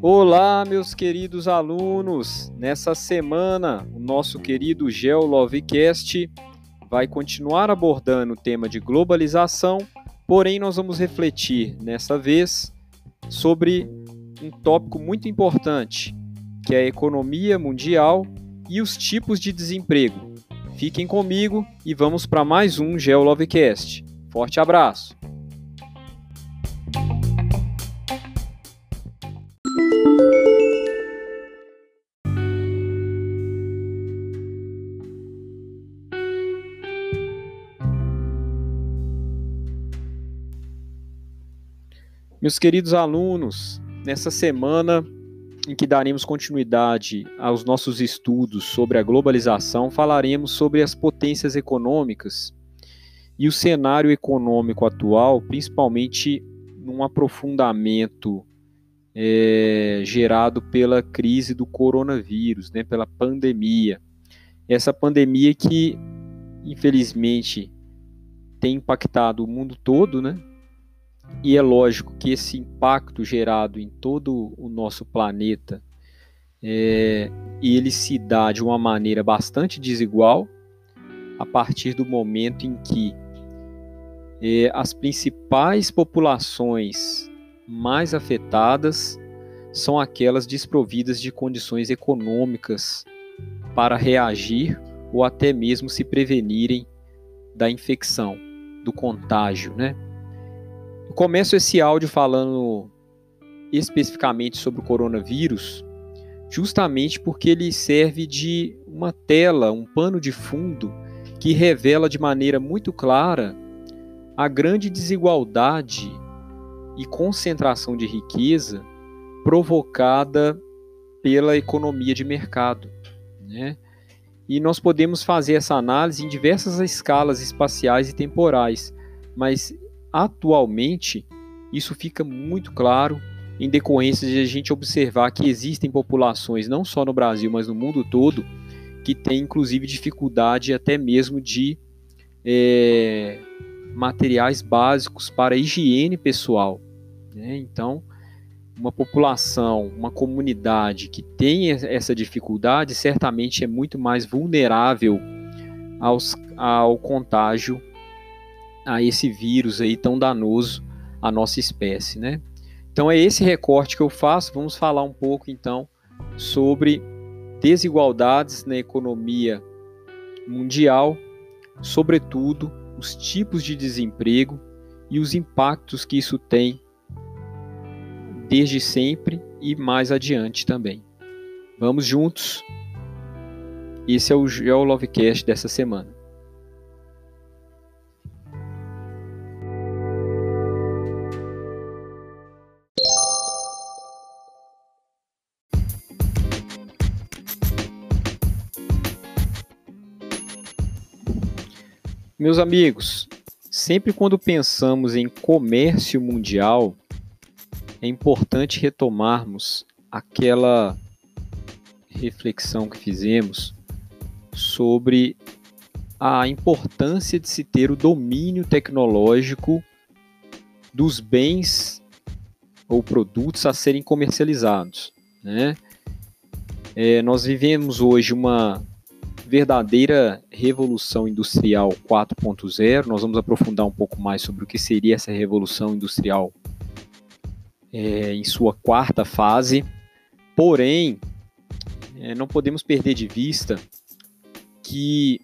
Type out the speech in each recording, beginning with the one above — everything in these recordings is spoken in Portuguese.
Olá, meus queridos alunos! Nessa semana, o nosso querido GeoLovecast vai continuar abordando o tema de globalização, porém, nós vamos refletir nessa vez sobre um tópico muito importante, que é a economia mundial e os tipos de desemprego. Fiquem comigo e vamos para mais um GeoLovecast. Forte abraço! Meus queridos alunos, nessa semana em que daremos continuidade aos nossos estudos sobre a globalização, falaremos sobre as potências econômicas e o cenário econômico atual, principalmente num aprofundamento é, gerado pela crise do coronavírus, né, pela pandemia. Essa pandemia que, infelizmente, tem impactado o mundo todo, né? E é lógico que esse impacto gerado em todo o nosso planeta, é, ele se dá de uma maneira bastante desigual a partir do momento em que é, as principais populações mais afetadas são aquelas desprovidas de condições econômicas para reagir ou até mesmo se prevenirem da infecção, do contágio, né? Começo esse áudio falando especificamente sobre o coronavírus, justamente porque ele serve de uma tela, um pano de fundo que revela de maneira muito clara a grande desigualdade e concentração de riqueza provocada pela economia de mercado. Né? E nós podemos fazer essa análise em diversas escalas espaciais e temporais, mas Atualmente, isso fica muito claro em decorrência de a gente observar que existem populações, não só no Brasil, mas no mundo todo, que têm inclusive dificuldade até mesmo de é, materiais básicos para higiene pessoal. Né? Então, uma população, uma comunidade que tem essa dificuldade, certamente é muito mais vulnerável aos, ao contágio a esse vírus aí tão danoso à nossa espécie, né? Então é esse recorte que eu faço. Vamos falar um pouco então sobre desigualdades na economia mundial, sobretudo os tipos de desemprego e os impactos que isso tem desde sempre e mais adiante também. Vamos juntos. Esse é o GeoLovecast dessa semana. Meus amigos, sempre quando pensamos em comércio mundial, é importante retomarmos aquela reflexão que fizemos sobre a importância de se ter o domínio tecnológico dos bens ou produtos a serem comercializados. Né? É, nós vivemos hoje uma verdadeira revolução industrial 4.0. Nós vamos aprofundar um pouco mais sobre o que seria essa revolução industrial é, em sua quarta fase. Porém, é, não podemos perder de vista que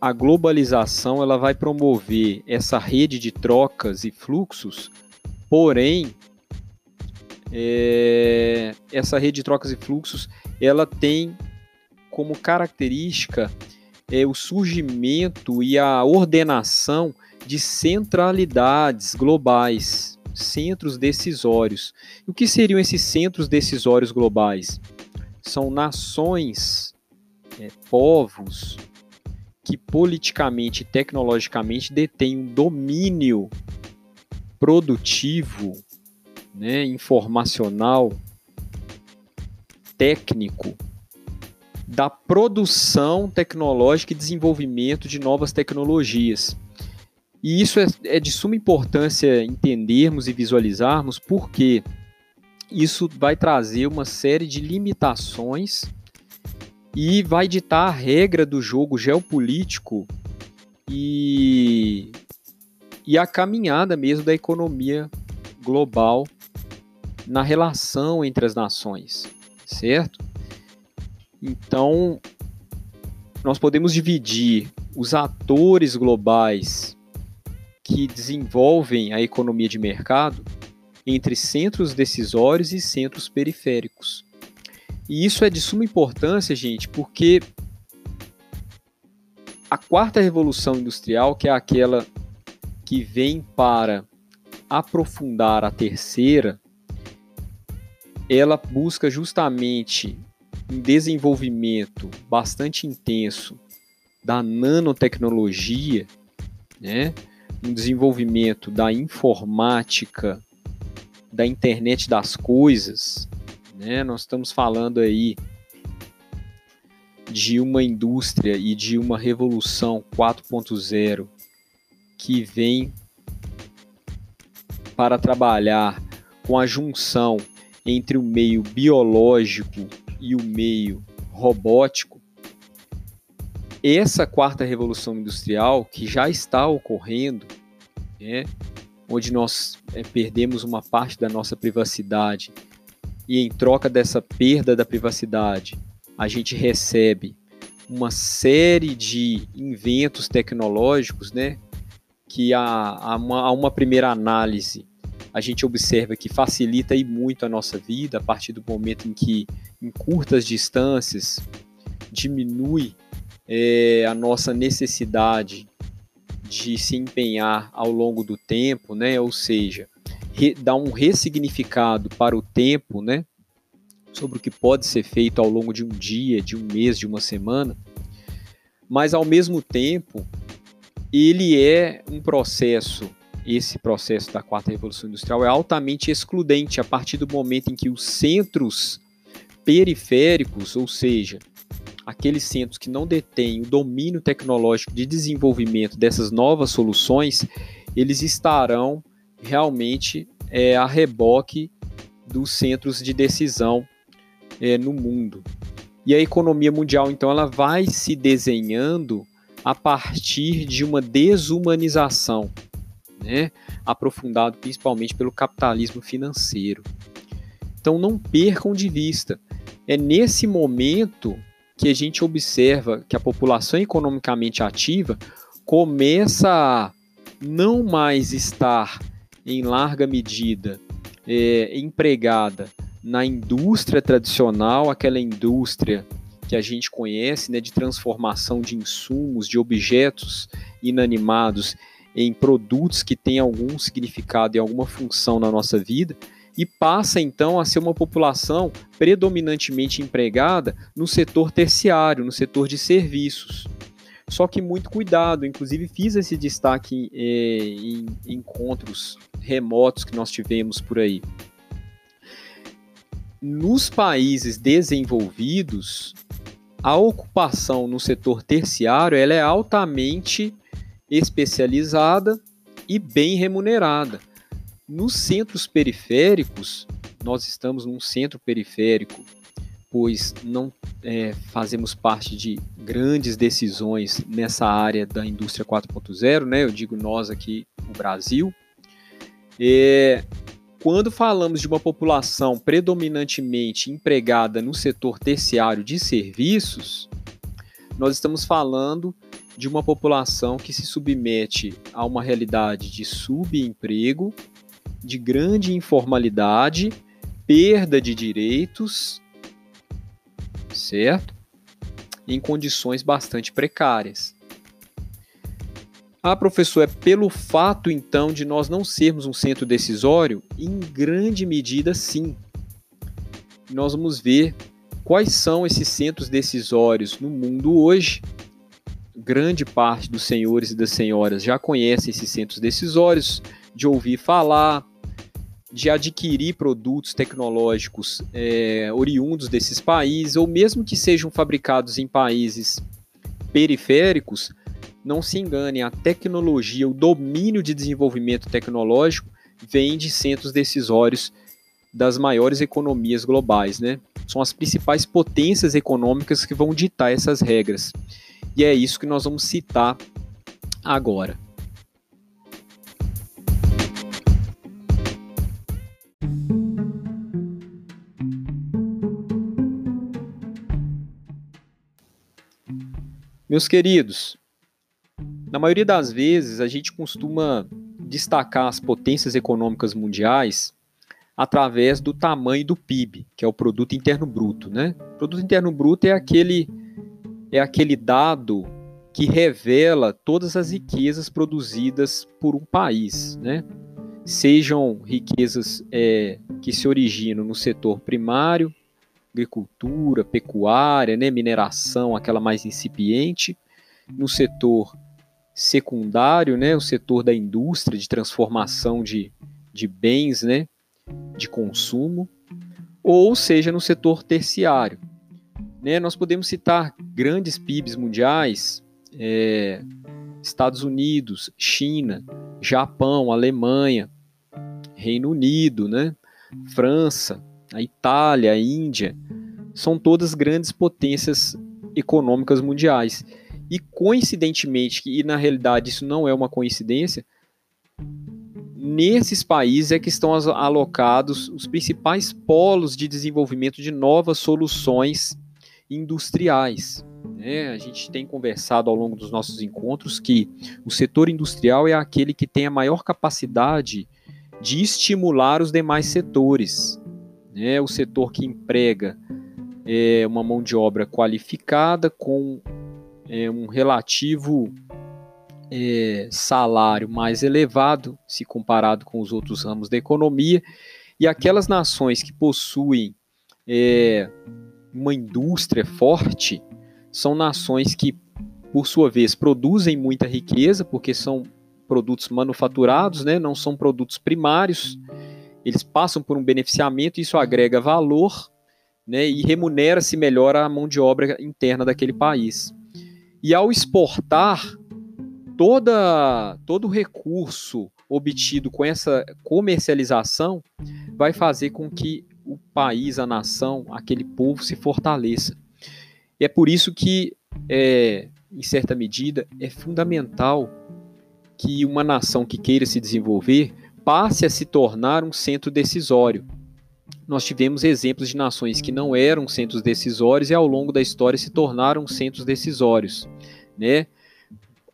a globalização ela vai promover essa rede de trocas e fluxos, porém é, essa rede de trocas e fluxos ela tem como característica é, o surgimento e a ordenação de centralidades globais, centros decisórios. E o que seriam esses centros decisórios globais? São nações, é, povos que politicamente e tecnologicamente detêm um domínio produtivo, né, informacional, técnico da produção tecnológica e desenvolvimento de novas tecnologias. E isso é, é de suma importância entendermos e visualizarmos, porque isso vai trazer uma série de limitações e vai ditar a regra do jogo geopolítico e, e a caminhada mesmo da economia global na relação entre as nações, certo? Então, nós podemos dividir os atores globais que desenvolvem a economia de mercado entre centros decisórios e centros periféricos. E isso é de suma importância, gente, porque a quarta revolução industrial, que é aquela que vem para aprofundar a terceira, ela busca justamente um desenvolvimento bastante intenso da nanotecnologia, né? um desenvolvimento da informática, da internet das coisas, né? Nós estamos falando aí de uma indústria e de uma revolução 4.0 que vem para trabalhar com a junção entre o meio biológico e o meio robótico. Essa quarta revolução industrial que já está ocorrendo, né, onde nós é, perdemos uma parte da nossa privacidade e em troca dessa perda da privacidade, a gente recebe uma série de inventos tecnológicos, né, que a, uma, a uma primeira análise a gente observa que facilita e muito a nossa vida a partir do momento em que, em curtas distâncias, diminui é, a nossa necessidade de se empenhar ao longo do tempo, né? Ou seja, dar um ressignificado para o tempo, né? Sobre o que pode ser feito ao longo de um dia, de um mês, de uma semana. Mas ao mesmo tempo, ele é um processo, esse processo da quarta revolução industrial é altamente excludente a partir do momento em que os centros periféricos, ou seja, aqueles centros que não detêm o domínio tecnológico de desenvolvimento dessas novas soluções, eles estarão realmente é, a reboque dos centros de decisão é, no mundo. E a economia mundial, então, ela vai se desenhando a partir de uma desumanização, né, aprofundado principalmente pelo capitalismo financeiro. Então, não percam de vista. É nesse momento que a gente observa que a população economicamente ativa começa a não mais estar em larga medida é, empregada na indústria tradicional, aquela indústria que a gente conhece, né, de transformação de insumos, de objetos inanimados em produtos que têm algum significado e alguma função na nossa vida, e passa então a ser uma população predominantemente empregada no setor terciário, no setor de serviços. Só que muito cuidado, inclusive fiz esse destaque é, em, em encontros remotos que nós tivemos por aí. Nos países desenvolvidos, a ocupação no setor terciário ela é altamente especializada e bem remunerada. Nos centros periféricos, nós estamos num centro periférico, pois não é, fazemos parte de grandes decisões nessa área da indústria 4.0, né? Eu digo nós aqui no Brasil. É, quando falamos de uma população predominantemente empregada no setor terciário de serviços, nós estamos falando de uma população que se submete a uma realidade de subemprego de grande informalidade, perda de direitos, certo? Em condições bastante precárias. Ah, professor, é pelo fato então de nós não sermos um centro decisório? Em grande medida, sim. Nós vamos ver quais são esses centros decisórios no mundo hoje. Grande parte dos senhores e das senhoras já conhecem esses centros decisórios, de ouvir falar, de adquirir produtos tecnológicos é, oriundos desses países, ou mesmo que sejam fabricados em países periféricos, não se enganem, a tecnologia, o domínio de desenvolvimento tecnológico vem de centros decisórios das maiores economias globais, né? São as principais potências econômicas que vão ditar essas regras. E é isso que nós vamos citar agora. Meus queridos, na maioria das vezes a gente costuma destacar as potências econômicas mundiais através do tamanho do PIB, que é o produto interno bruto, né? O produto interno bruto é aquele é aquele dado que revela todas as riquezas produzidas por um país, né? Sejam riquezas é, que se originam no setor primário, agricultura, pecuária, né, mineração, aquela mais incipiente, no setor secundário, né, o setor da indústria de transformação de, de bens, né, de consumo, ou seja, no setor terciário. Né, nós podemos citar grandes PIBs mundiais, é, Estados Unidos, China, Japão, Alemanha, Reino Unido, né, França, a Itália, a Índia, são todas grandes potências econômicas mundiais. E coincidentemente, e na realidade isso não é uma coincidência, nesses países é que estão alocados os principais polos de desenvolvimento de novas soluções industriais. É, a gente tem conversado ao longo dos nossos encontros que o setor industrial é aquele que tem a maior capacidade de estimular os demais setores né, o setor que emprega é, uma mão de obra qualificada com é, um relativo é, salário mais elevado se comparado com os outros ramos da economia, e aquelas nações que possuem é, uma indústria forte são nações que, por sua vez, produzem muita riqueza, porque são produtos manufaturados, né, não são produtos primários. Eles passam por um beneficiamento, isso agrega valor né, e remunera-se melhor a mão de obra interna daquele país. E ao exportar, toda, todo recurso obtido com essa comercialização vai fazer com que o país, a nação, aquele povo se fortaleça. E é por isso que, é, em certa medida, é fundamental que uma nação que queira se desenvolver passe a se tornar um centro decisório. Nós tivemos exemplos de nações que não eram centros decisórios e ao longo da história se tornaram centros decisórios, né?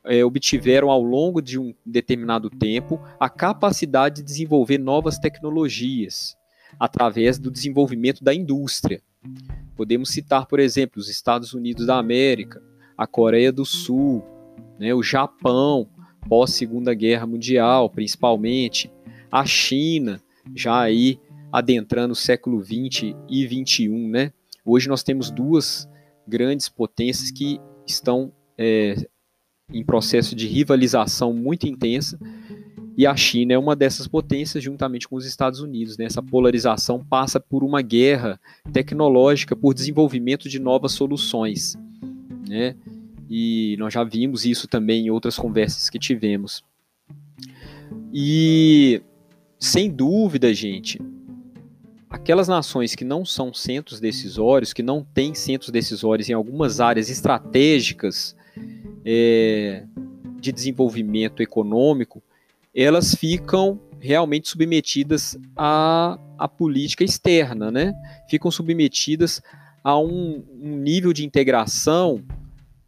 É, obtiveram ao longo de um determinado tempo a capacidade de desenvolver novas tecnologias através do desenvolvimento da indústria. Podemos citar, por exemplo, os Estados Unidos da América, a Coreia do Sul, né, o Japão, pós Segunda Guerra Mundial, principalmente, a China, já aí adentrando o século 20 e 21, né? Hoje nós temos duas grandes potências que estão é, em processo de rivalização muito intensa e a China é uma dessas potências juntamente com os Estados Unidos. Né? Essa polarização passa por uma guerra tecnológica, por desenvolvimento de novas soluções. Né? E nós já vimos isso também em outras conversas que tivemos. E sem dúvida, gente, aquelas nações que não são centros decisórios, que não têm centros decisórios em algumas áreas estratégicas é, de desenvolvimento econômico, elas ficam realmente submetidas à, à política externa, né? Ficam submetidas a um, um nível de integração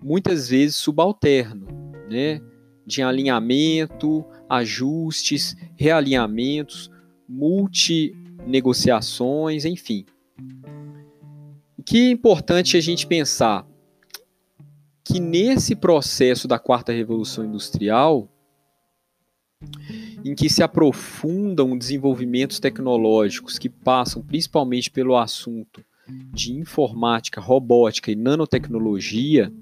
muitas vezes subalterno, né? De alinhamento, ajustes, realinhamentos, multinegociações, enfim. O que é importante a gente pensar que nesse processo da quarta revolução industrial, em que se aprofundam desenvolvimentos tecnológicos que passam principalmente pelo assunto de informática, robótica e nanotecnologia,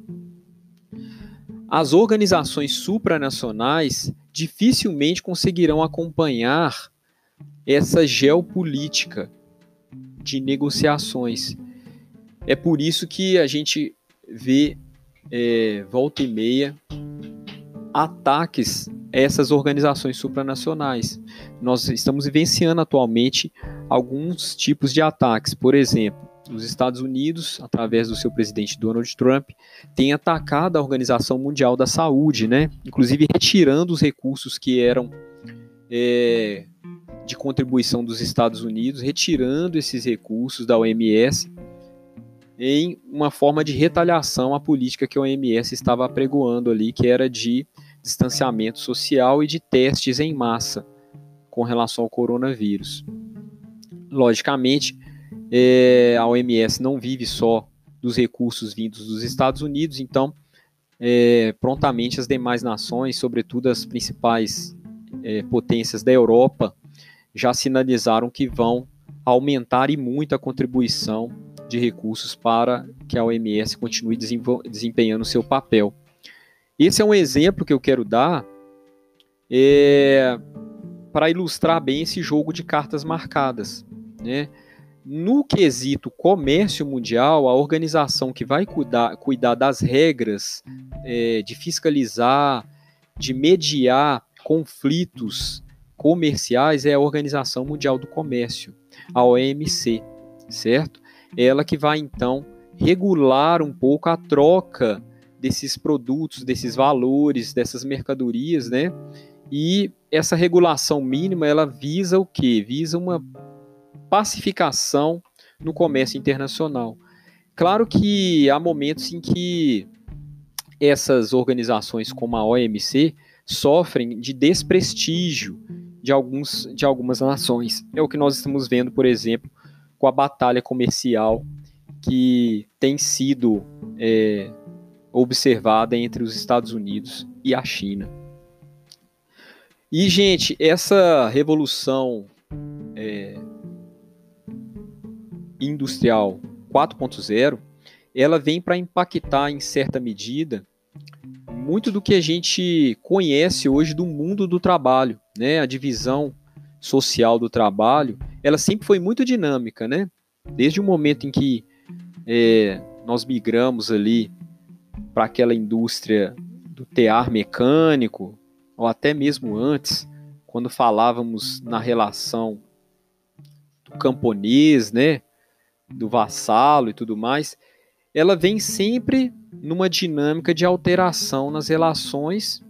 as organizações supranacionais dificilmente conseguirão acompanhar essa geopolítica de negociações. É por isso que a gente vê é, volta e meia ataques a essas organizações supranacionais. Nós estamos vivenciando atualmente alguns tipos de ataques. Por exemplo, os Estados Unidos, através do seu presidente Donald Trump, tem atacado a Organização Mundial da Saúde, né? inclusive retirando os recursos que eram é, de contribuição dos Estados Unidos, retirando esses recursos da OMS em uma forma de retaliação à política que a OMS estava apregoando ali, que era de distanciamento social e de testes em massa com relação ao coronavírus. Logicamente, é, a OMS não vive só dos recursos vindos dos Estados Unidos, então, é, prontamente as demais nações, sobretudo as principais é, potências da Europa, já sinalizaram que vão aumentar e muito a contribuição de recursos para que a OMS continue desempenhando seu papel. Esse é um exemplo que eu quero dar é, para ilustrar bem esse jogo de cartas marcadas. Né? No quesito comércio mundial, a organização que vai cuidar, cuidar das regras, é, de fiscalizar, de mediar conflitos comerciais é a Organização Mundial do Comércio, a OMC, certo? Ela que vai então regular um pouco a troca desses produtos, desses valores, dessas mercadorias, né? E essa regulação mínima, ela visa o quê? Visa uma pacificação no comércio internacional. Claro que há momentos em que essas organizações como a OMC sofrem de desprestígio de, alguns, de algumas nações. É o que nós estamos vendo, por exemplo, com a batalha comercial que tem sido é, observada entre os Estados Unidos e a China. E, gente, essa revolução é, industrial 4.0, ela vem para impactar em certa medida muito do que a gente conhece hoje do mundo do trabalho, né? A divisão social do trabalho, ela sempre foi muito dinâmica, né? Desde o momento em que é, nós migramos ali para aquela indústria do tear mecânico, ou até mesmo antes, quando falávamos na relação do camponês, né? Do vassalo e tudo mais, ela vem sempre numa dinâmica de alteração nas relações,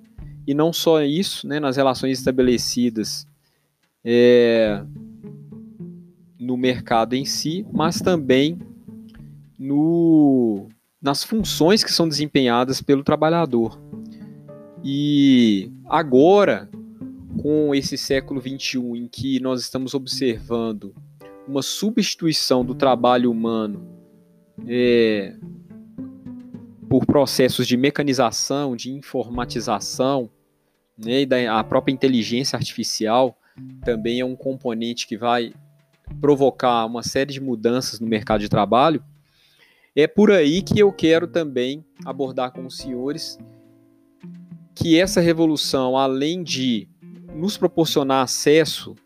e não só isso, né, nas relações estabelecidas é, no mercado em si, mas também no, nas funções que são desempenhadas pelo trabalhador. E agora, com esse século XXI em que nós estamos observando uma substituição do trabalho humano é, por processos de mecanização, de informatização, né, e da, a própria inteligência artificial também é um componente que vai provocar uma série de mudanças no mercado de trabalho. É por aí que eu quero também abordar com os senhores que essa revolução, além de nos proporcionar acesso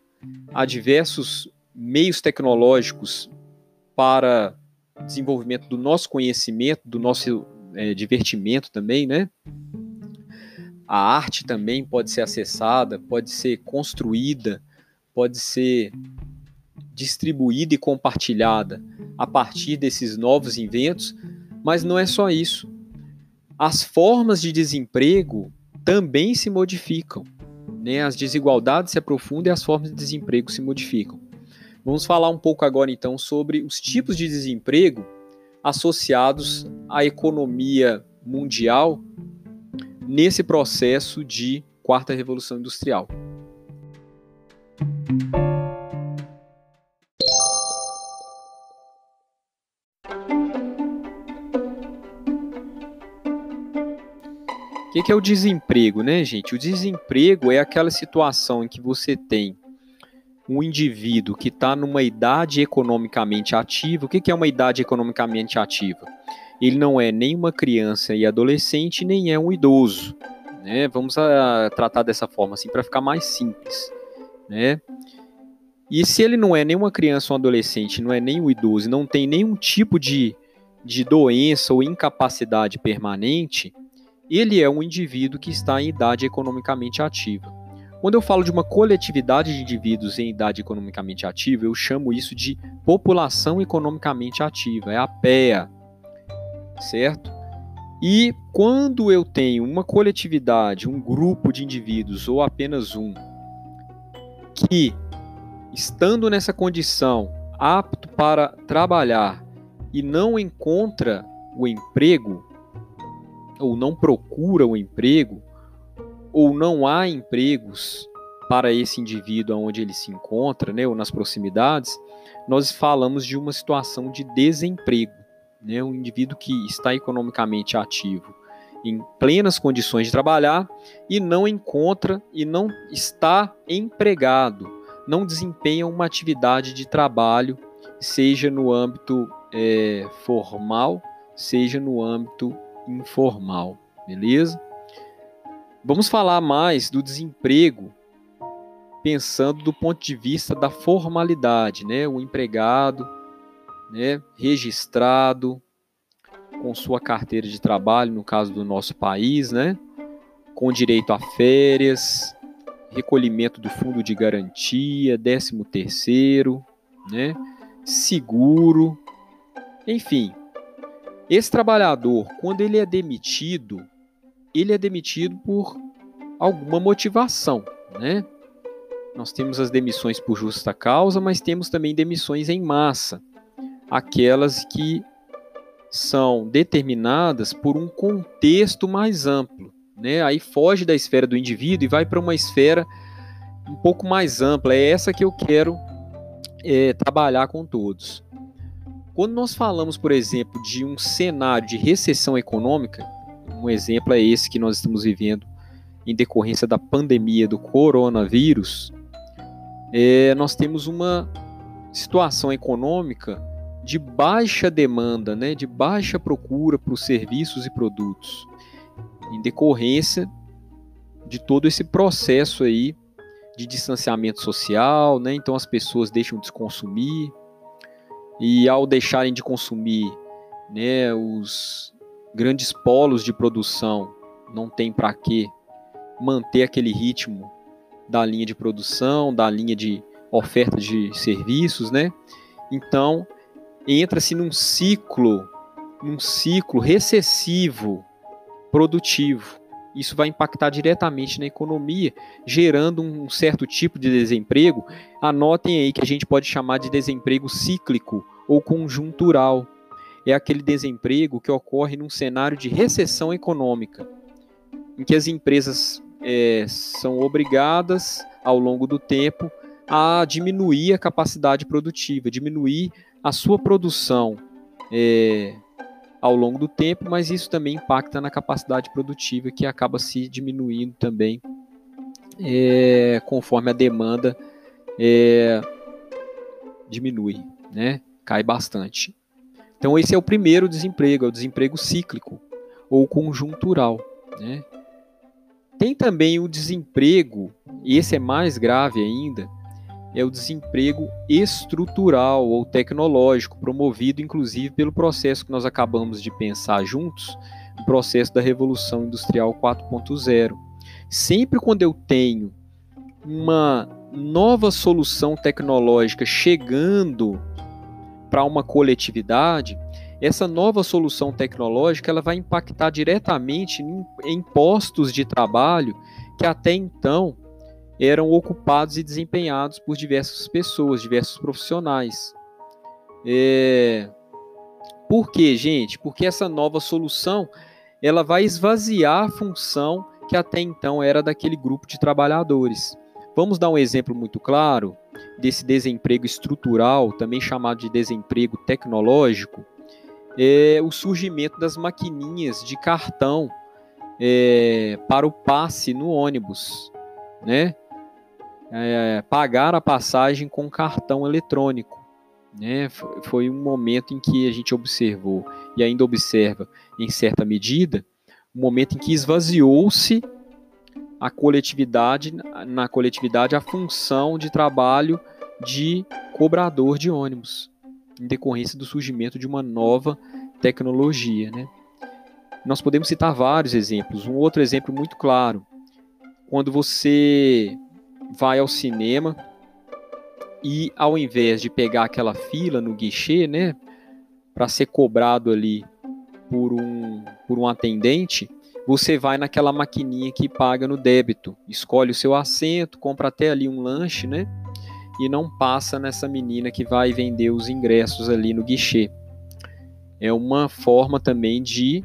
a diversos meios tecnológicos para desenvolvimento do nosso conhecimento, do nosso é, divertimento também, né? A arte também pode ser acessada, pode ser construída, pode ser distribuída e compartilhada a partir desses novos inventos, mas não é só isso. As formas de desemprego também se modificam. Né? As desigualdades se aprofundam e as formas de desemprego se modificam. Vamos falar um pouco agora então sobre os tipos de desemprego associados à economia mundial nesse processo de quarta revolução industrial. O que, que é o desemprego, né, gente? O desemprego é aquela situação em que você tem um indivíduo que está numa idade economicamente ativa, o que, que é uma idade economicamente ativa? Ele não é nem uma criança e adolescente, nem é um idoso. Né? Vamos a, tratar dessa forma assim para ficar mais simples. Né? E se ele não é nem uma criança ou um adolescente, não é nem um idoso, não tem nenhum tipo de, de doença ou incapacidade permanente, ele é um indivíduo que está em idade economicamente ativa. Quando eu falo de uma coletividade de indivíduos em idade economicamente ativa, eu chamo isso de população economicamente ativa, é a PEA, certo? E quando eu tenho uma coletividade, um grupo de indivíduos ou apenas um, que estando nessa condição apto para trabalhar e não encontra o emprego, ou não procura o emprego, ou não há empregos para esse indivíduo onde ele se encontra, né, ou nas proximidades, nós falamos de uma situação de desemprego. Né, um indivíduo que está economicamente ativo, em plenas condições de trabalhar e não encontra e não está empregado, não desempenha uma atividade de trabalho, seja no âmbito é, formal, seja no âmbito informal, beleza? Vamos falar mais do desemprego, pensando do ponto de vista da formalidade, né? O empregado, né, registrado com sua carteira de trabalho, no caso do nosso país, né? Com direito a férias, recolhimento do fundo de garantia, décimo terceiro, né? Seguro, enfim. Esse trabalhador, quando ele é demitido, ele é demitido por alguma motivação, né? Nós temos as demissões por justa causa, mas temos também demissões em massa, aquelas que são determinadas por um contexto mais amplo, né? Aí foge da esfera do indivíduo e vai para uma esfera um pouco mais ampla. É essa que eu quero é, trabalhar com todos. Quando nós falamos, por exemplo, de um cenário de recessão econômica, um exemplo é esse que nós estamos vivendo em decorrência da pandemia do coronavírus, é, nós temos uma situação econômica de baixa demanda, né, de baixa procura para os serviços e produtos, em decorrência de todo esse processo aí de distanciamento social, né, então as pessoas deixam de consumir e ao deixarem de consumir, né, os grandes polos de produção não tem para que manter aquele ritmo da linha de produção, da linha de oferta de serviços, né? Então, entra-se num ciclo, num ciclo recessivo produtivo. Isso vai impactar diretamente na economia, gerando um certo tipo de desemprego. Anotem aí que a gente pode chamar de desemprego cíclico ou conjuntural é aquele desemprego que ocorre num cenário de recessão econômica, em que as empresas é, são obrigadas, ao longo do tempo, a diminuir a capacidade produtiva, diminuir a sua produção é, ao longo do tempo, mas isso também impacta na capacidade produtiva, que acaba se diminuindo também é, conforme a demanda é, diminui, né? cai bastante. Então, esse é o primeiro desemprego, é o desemprego cíclico ou conjuntural. Né? Tem também o desemprego, e esse é mais grave ainda, é o desemprego estrutural ou tecnológico, promovido inclusive pelo processo que nós acabamos de pensar juntos, o processo da Revolução Industrial 4.0. Sempre quando eu tenho uma nova solução tecnológica chegando para uma coletividade, essa nova solução tecnológica ela vai impactar diretamente em, postos de trabalho que até então eram ocupados e desempenhados por diversas pessoas, diversos profissionais. É... Por quê, gente? Porque essa nova solução ela vai esvaziar a função que até então era daquele grupo de trabalhadores. Vamos dar um exemplo muito claro desse desemprego estrutural, também chamado de desemprego tecnológico, é o surgimento das maquininhas de cartão é, para o passe no ônibus, né? É, pagar a passagem com cartão eletrônico. Né? Foi um momento em que a gente observou e ainda observa em certa medida, um momento em que esvaziou-se a coletividade, na coletividade, a função de trabalho de cobrador de ônibus, em decorrência do surgimento de uma nova tecnologia. Né? Nós podemos citar vários exemplos. Um outro exemplo muito claro, quando você vai ao cinema e ao invés de pegar aquela fila no guichê, né, para ser cobrado ali por um, por um atendente, você vai naquela maquininha que paga no débito, escolhe o seu assento, compra até ali um lanche, né? E não passa nessa menina que vai vender os ingressos ali no guichê. É uma forma também de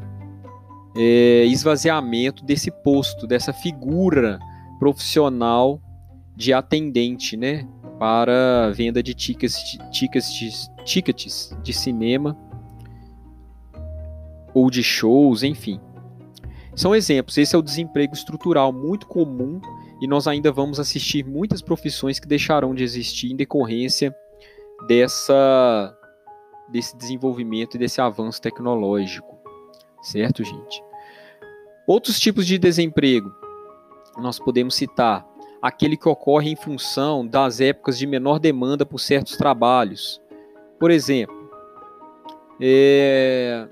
é, esvaziamento desse posto, dessa figura profissional de atendente, né? Para venda de tickets, tickets, tickets de cinema ou de shows, enfim. São exemplos. Esse é o desemprego estrutural muito comum e nós ainda vamos assistir muitas profissões que deixarão de existir em decorrência dessa desse desenvolvimento e desse avanço tecnológico. Certo, gente? Outros tipos de desemprego nós podemos citar aquele que ocorre em função das épocas de menor demanda por certos trabalhos. Por exemplo, é,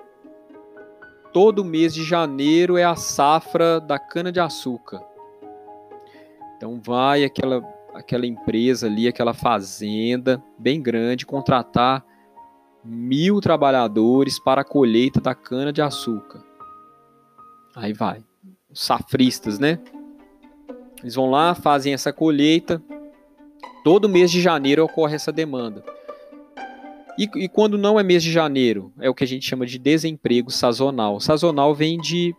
todo mês de janeiro é a safra da cana-de-açúcar. Então vai aquela, aquela empresa ali, aquela fazenda bem grande, contratar mil trabalhadores para a colheita da cana-de-açúcar. Aí vai. Safristas, né? Eles vão lá, fazem essa colheita. Todo mês de janeiro ocorre essa demanda. E, e, quando não é mês de janeiro, é o que a gente chama de desemprego sazonal. Sazonal vem de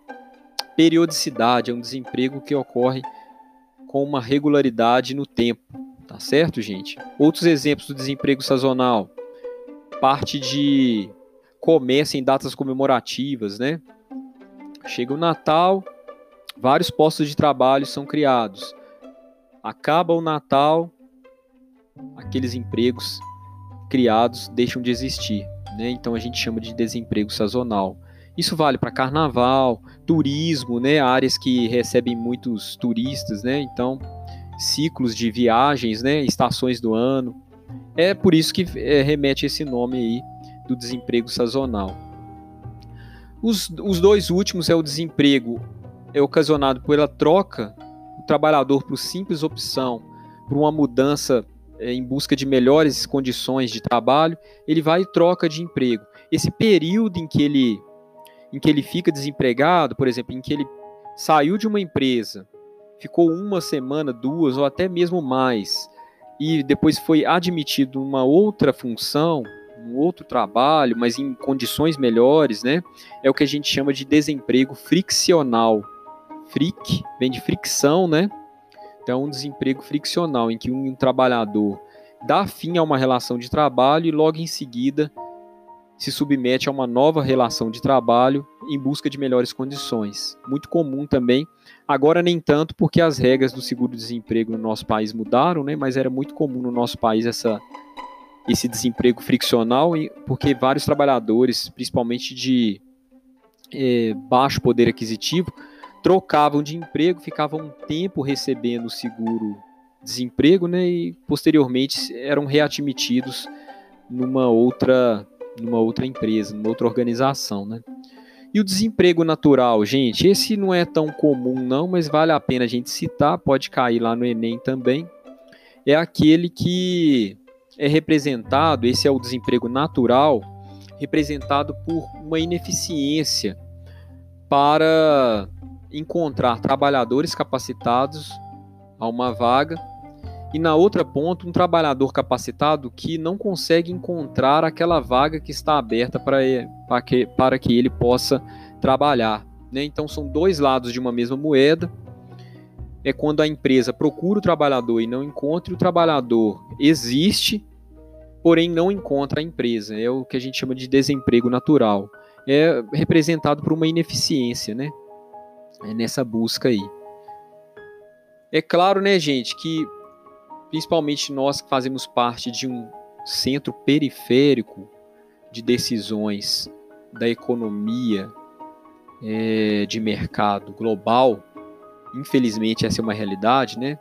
periodicidade, é um desemprego que ocorre com uma regularidade no tempo, tá certo, gente? Outros exemplos do desemprego sazonal, parte de comércio em datas comemorativas, né? Chega o Natal, vários postos de trabalho são criados. Acaba o Natal, aqueles empregos criados deixam de existir. Né? Então a gente chama de desemprego sazonal. Isso vale para carnaval, turismo, né? áreas que recebem muitos turistas, né? então ciclos de viagens, né? estações do ano. É por isso que é, remete esse nome aí do desemprego sazonal. Os, os dois últimos é o desemprego é ocasionado pela troca do trabalhador por simples opção, por uma mudança é, em busca de melhores condições de trabalho, ele vai e troca de emprego. Esse período em que ele em que ele fica desempregado, por exemplo, em que ele saiu de uma empresa, ficou uma semana, duas ou até mesmo mais, e depois foi admitido uma outra função, um outro trabalho, mas em condições melhores, né? É o que a gente chama de desemprego friccional. Fric vem de fricção, né? Então, um desemprego friccional, em que um trabalhador dá fim a uma relação de trabalho e logo em seguida se submete a uma nova relação de trabalho em busca de melhores condições. Muito comum também, agora nem tanto porque as regras do seguro-desemprego no nosso país mudaram, né? mas era muito comum no nosso país essa, esse desemprego friccional, porque vários trabalhadores, principalmente de é, baixo poder aquisitivo, trocavam de emprego, ficavam um tempo recebendo seguro desemprego, né, e posteriormente eram readmitidos numa outra numa outra empresa, numa outra organização, né? E o desemprego natural, gente, esse não é tão comum não, mas vale a pena a gente citar, pode cair lá no ENEM também. É aquele que é representado, esse é o desemprego natural, representado por uma ineficiência para encontrar trabalhadores capacitados a uma vaga e na outra ponta um trabalhador capacitado que não consegue encontrar aquela vaga que está aberta para, para, que, para que ele possa trabalhar. Né? Então são dois lados de uma mesma moeda. É quando a empresa procura o trabalhador e não encontra, e o trabalhador existe, porém não encontra a empresa. É o que a gente chama de desemprego natural. É representado por uma ineficiência, né? É nessa busca aí. É claro, né, gente, que principalmente nós que fazemos parte de um centro periférico de decisões da economia é, de mercado global, infelizmente essa é uma realidade, né?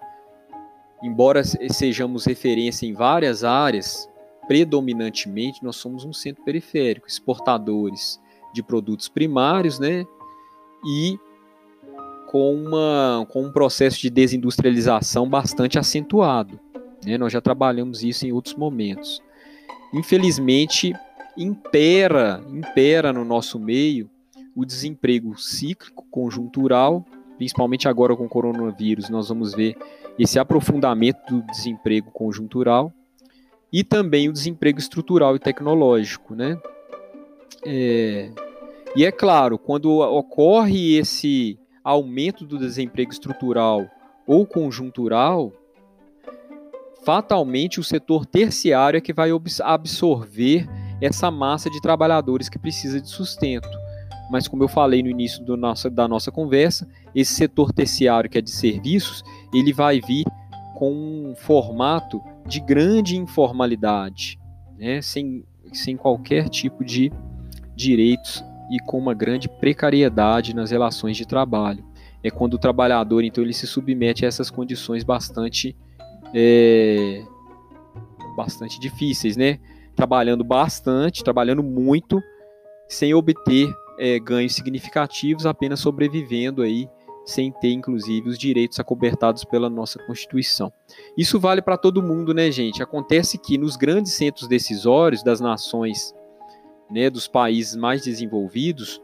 Embora sejamos referência em várias áreas, predominantemente nós somos um centro periférico, exportadores de produtos primários, né? e com, uma, com um processo de desindustrialização bastante acentuado. Né? Nós já trabalhamos isso em outros momentos. Infelizmente, impera, impera no nosso meio o desemprego cíclico, conjuntural, principalmente agora com o coronavírus, nós vamos ver esse aprofundamento do desemprego conjuntural e também o desemprego estrutural e tecnológico, né? É, e é claro, quando ocorre esse aumento do desemprego estrutural ou conjuntural, fatalmente o setor terciário é que vai absorver essa massa de trabalhadores que precisa de sustento. Mas como eu falei no início nosso, da nossa conversa, esse setor terciário que é de serviços, ele vai vir com um formato de grande informalidade, né? sem, sem qualquer tipo de direitos e com uma grande precariedade nas relações de trabalho. É quando o trabalhador, então, ele se submete a essas condições bastante, é, bastante difíceis, né? Trabalhando bastante, trabalhando muito, sem obter é, ganhos significativos, apenas sobrevivendo aí, sem ter, inclusive, os direitos acobertados pela nossa Constituição. Isso vale para todo mundo, né, gente? Acontece que nos grandes centros decisórios das nações né, dos países mais desenvolvidos,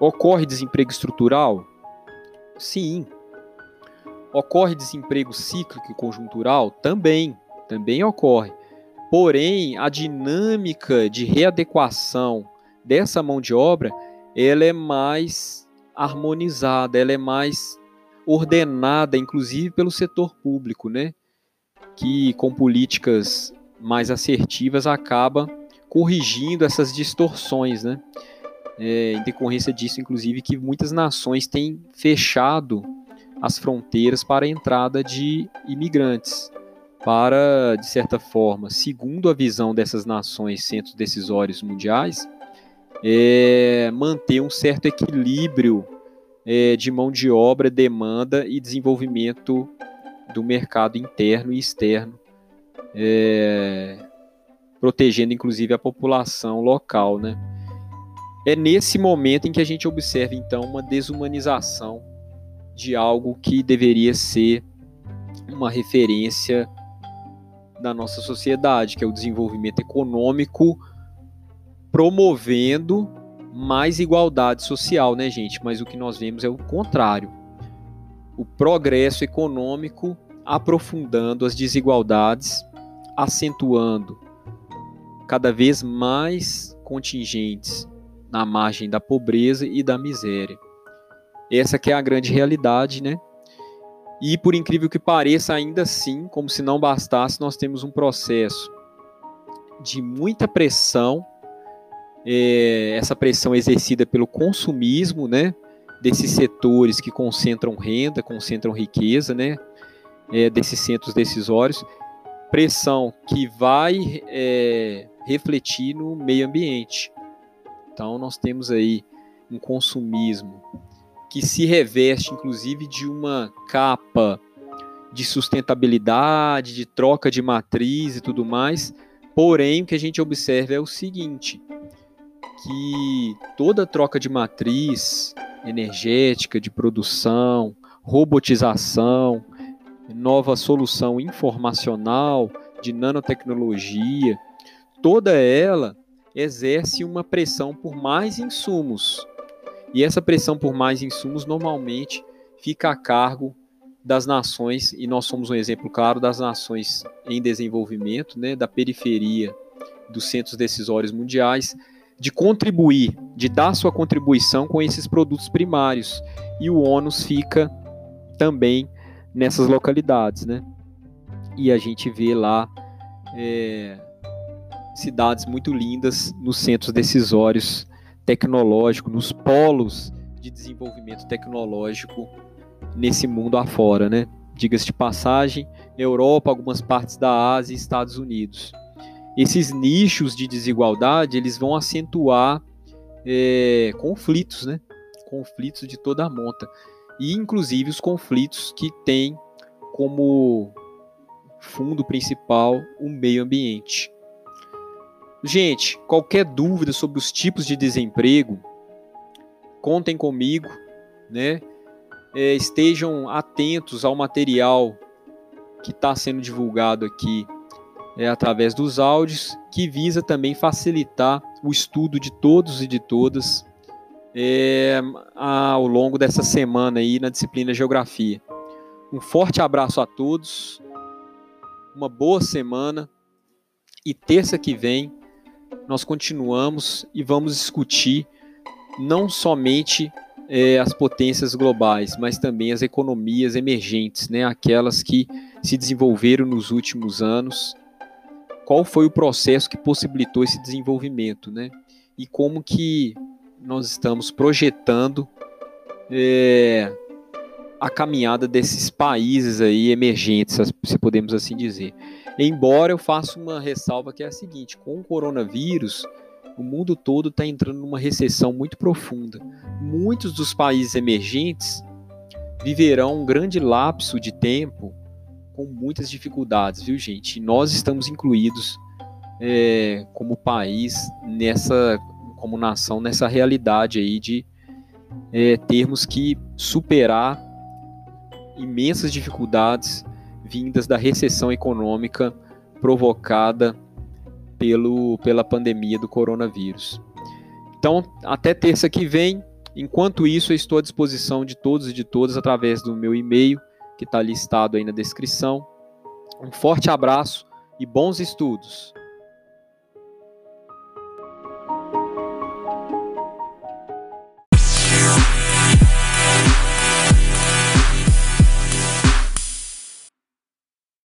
ocorre desemprego estrutural? Sim. Ocorre desemprego cíclico e conjuntural? Também, também ocorre. Porém, a dinâmica de readequação dessa mão de obra, ela é mais harmonizada, ela é mais ordenada, inclusive pelo setor público, né? Que com políticas mais assertivas acaba corrigindo essas distorções, né? É, em decorrência disso, inclusive, que muitas nações têm fechado as fronteiras para a entrada de imigrantes, para, de certa forma, segundo a visão dessas nações centros decisórios mundiais, é, manter um certo equilíbrio é, de mão de obra, demanda e desenvolvimento do mercado interno e externo, é, protegendo inclusive a população local, né? É nesse momento em que a gente observa então uma desumanização de algo que deveria ser uma referência da nossa sociedade, que é o desenvolvimento econômico promovendo mais igualdade social, né, gente? Mas o que nós vemos é o contrário. O progresso econômico aprofundando as desigualdades, acentuando cada vez mais contingentes na margem da pobreza e da miséria. Essa que é a grande realidade, né? E por incrível que pareça, ainda assim, como se não bastasse, nós temos um processo de muita pressão, é, essa pressão exercida pelo consumismo, né? Desses setores que concentram renda, concentram riqueza, né? É, desses centros decisórios, pressão que vai é, refletir no meio ambiente. Então nós temos aí um consumismo que se reveste inclusive de uma capa de sustentabilidade, de troca de matriz e tudo mais. Porém, o que a gente observa é o seguinte, que toda troca de matriz energética, de produção, robotização, nova solução informacional, de nanotecnologia, toda ela exerce uma pressão por mais insumos. E essa pressão por mais insumos normalmente fica a cargo das nações, e nós somos um exemplo claro das nações em desenvolvimento, né, da periferia dos centros decisórios mundiais, de contribuir, de dar sua contribuição com esses produtos primários. E o ônus fica também nessas localidades. Né? E a gente vê lá. É, cidades muito lindas nos centros decisórios tecnológicos, nos polos de desenvolvimento tecnológico nesse mundo afora, né? Diga-se de passagem, Europa, algumas partes da Ásia e Estados Unidos. Esses nichos de desigualdade, eles vão acentuar é, conflitos, né? Conflitos de toda a monta. E, inclusive, os conflitos que têm como fundo principal o meio ambiente. Gente, qualquer dúvida sobre os tipos de desemprego, contem comigo. né? É, estejam atentos ao material que está sendo divulgado aqui é, através dos áudios, que visa também facilitar o estudo de todos e de todas é, ao longo dessa semana aí na disciplina Geografia. Um forte abraço a todos, uma boa semana e terça que vem nós continuamos e vamos discutir não somente é, as potências globais, mas também as economias emergentes, né, aquelas que se desenvolveram nos últimos anos. Qual foi o processo que possibilitou esse desenvolvimento, né? E como que nós estamos projetando é, a caminhada desses países aí emergentes, se podemos assim dizer. Embora eu faça uma ressalva que é a seguinte: com o coronavírus, o mundo todo está entrando numa recessão muito profunda. Muitos dos países emergentes viverão um grande lapso de tempo com muitas dificuldades, viu, gente? E nós estamos incluídos é, como país nessa, como nação, nessa realidade aí de é, termos que superar imensas dificuldades vindas da recessão econômica provocada pelo, pela pandemia do coronavírus. Então, até terça que vem. Enquanto isso, eu estou à disposição de todos e de todas através do meu e-mail, que está listado aí na descrição. Um forte abraço e bons estudos!